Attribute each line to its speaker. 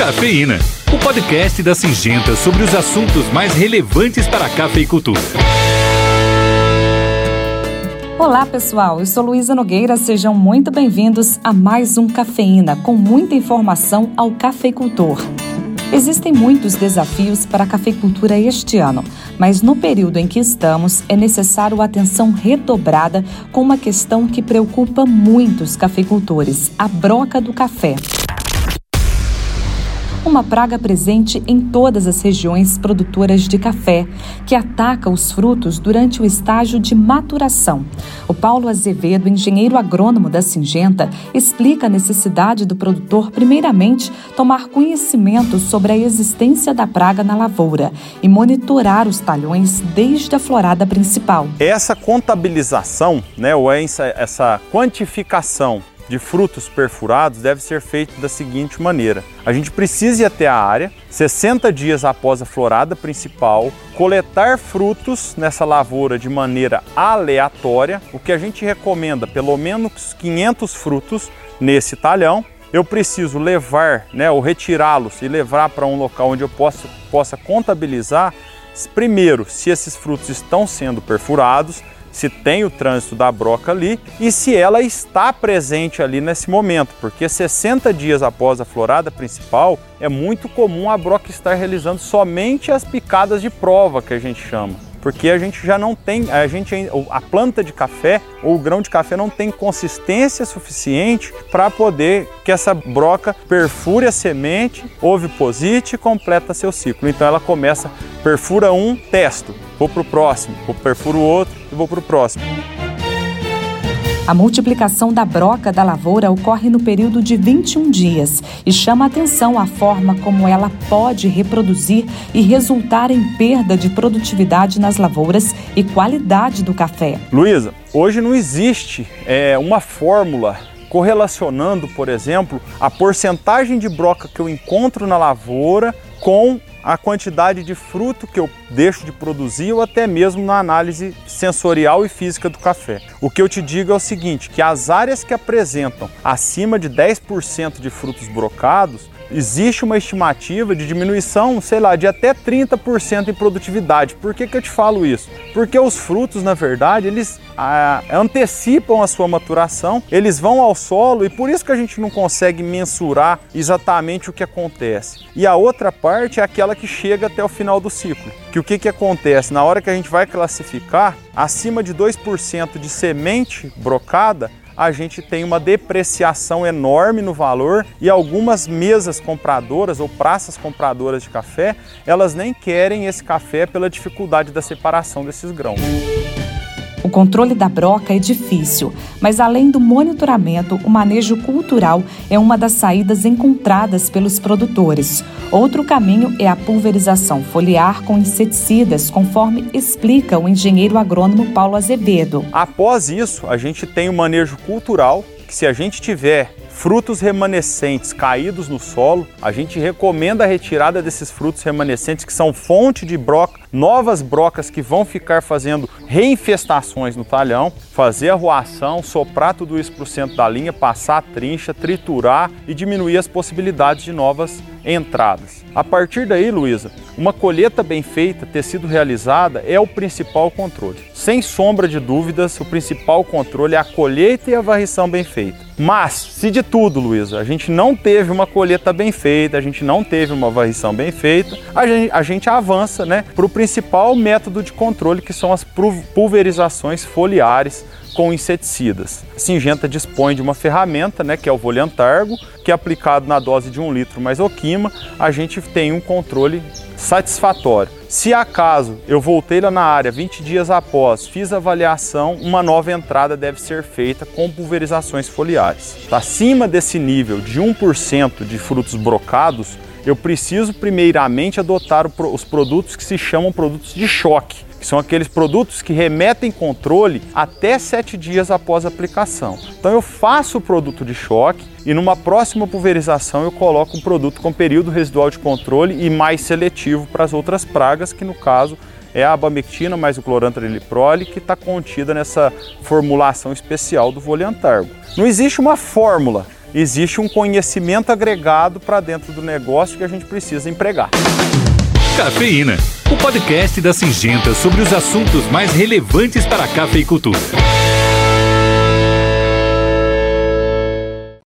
Speaker 1: Cafeína, o podcast da Singenta sobre os assuntos mais relevantes para a cafeicultura.
Speaker 2: Olá, pessoal. Eu sou Luísa Nogueira. Sejam muito bem-vindos a mais um Cafeína com muita informação ao cafeicultor. Existem muitos desafios para a cafeicultura este ano, mas no período em que estamos é necessário atenção redobrada com uma questão que preocupa muitos cafeicultores: a broca do café uma praga presente em todas as regiões produtoras de café, que ataca os frutos durante o estágio de maturação. O Paulo Azevedo, engenheiro agrônomo da Singenta, explica a necessidade do produtor, primeiramente, tomar conhecimento sobre a existência da praga na lavoura e monitorar os talhões desde a florada principal.
Speaker 3: Essa contabilização, né, ou essa, essa quantificação de frutos perfurados deve ser feito da seguinte maneira: a gente precisa ir até a área, 60 dias após a florada principal, coletar frutos nessa lavoura de maneira aleatória. O que a gente recomenda, pelo menos 500 frutos nesse talhão. Eu preciso levar, né, ou retirá-los e levar para um local onde eu possa, possa contabilizar, primeiro, se esses frutos estão sendo perfurados, se tem o trânsito da broca ali e se ela está presente ali nesse momento, porque 60 dias após a florada principal é muito comum a broca estar realizando somente as picadas de prova que a gente chama porque a gente já não tem, a gente a planta de café ou o grão de café não tem consistência suficiente para poder que essa broca perfure a semente, oviposite e completa seu ciclo. Então ela começa, perfura um, testo, vou para o próximo, vou perfuro o outro e vou para o próximo.
Speaker 2: A multiplicação da broca da lavoura ocorre no período de 21 dias e chama atenção a forma como ela pode reproduzir e resultar em perda de produtividade nas lavouras e qualidade do café.
Speaker 3: Luísa, hoje não existe é, uma fórmula correlacionando, por exemplo, a porcentagem de broca que eu encontro na lavoura com a quantidade de fruto que eu deixo de produzir ou até mesmo na análise sensorial e física do café. O que eu te digo é o seguinte, que as áreas que apresentam acima de 10% de frutos brocados, existe uma estimativa de diminuição, sei lá, de até 30% em produtividade. Por que, que eu te falo isso? Porque os frutos, na verdade, eles ah, antecipam a sua maturação, eles vão ao solo e por isso que a gente não consegue mensurar exatamente o que acontece. E a outra parte é aquela que chega até o final do ciclo. Que o que, que acontece? Na hora que a gente vai classificar, acima de 2% de semente brocada, a gente tem uma depreciação enorme no valor e algumas mesas compradoras ou praças compradoras de café, elas nem querem esse café pela dificuldade da separação desses grãos.
Speaker 2: O controle da broca é difícil, mas além do monitoramento, o manejo cultural é uma das saídas encontradas pelos produtores. Outro caminho é a pulverização foliar com inseticidas, conforme explica o engenheiro agrônomo Paulo Azevedo.
Speaker 3: Após isso, a gente tem o manejo cultural, que se a gente tiver frutos remanescentes caídos no solo, a gente recomenda a retirada desses frutos remanescentes que são fonte de broca, novas brocas que vão ficar fazendo reinfestações no talhão, fazer a ruação, soprar tudo isso para o centro da linha, passar a trincha, triturar e diminuir as possibilidades de novas entradas. A partir daí, Luísa, uma colheita bem feita, ter sido realizada, é o principal controle. Sem sombra de dúvidas, o principal controle é a colheita e a varrição bem feita. Mas, se de tudo, Luísa, a gente não teve uma colheita bem feita, a gente não teve uma varrição bem feita, a gente, a gente avança né, para o principal método de controle, que são as pulverizações foliares com inseticidas. A Singenta dispõe de uma ferramenta, né, que é o Voliantargo, que aplicado na dose de um litro mais oquima, a gente tem um controle satisfatório. Se acaso eu voltei lá na área 20 dias após, fiz avaliação, uma nova entrada deve ser feita com pulverizações foliares. Acima desse nível de 1% de frutos brocados, eu preciso primeiramente adotar os produtos que se chamam produtos de choque que são aqueles produtos que remetem controle até sete dias após a aplicação. Então eu faço o produto de choque e numa próxima pulverização eu coloco um produto com período residual de controle e mais seletivo para as outras pragas, que no caso é a abamectina mais o clorantriliprole que está contida nessa formulação especial do Voliantargo. Não existe uma fórmula existe um conhecimento agregado para dentro do negócio que a gente precisa empregar.
Speaker 1: Cafeína, o podcast da Singenta sobre os assuntos mais relevantes para a cafeicultura.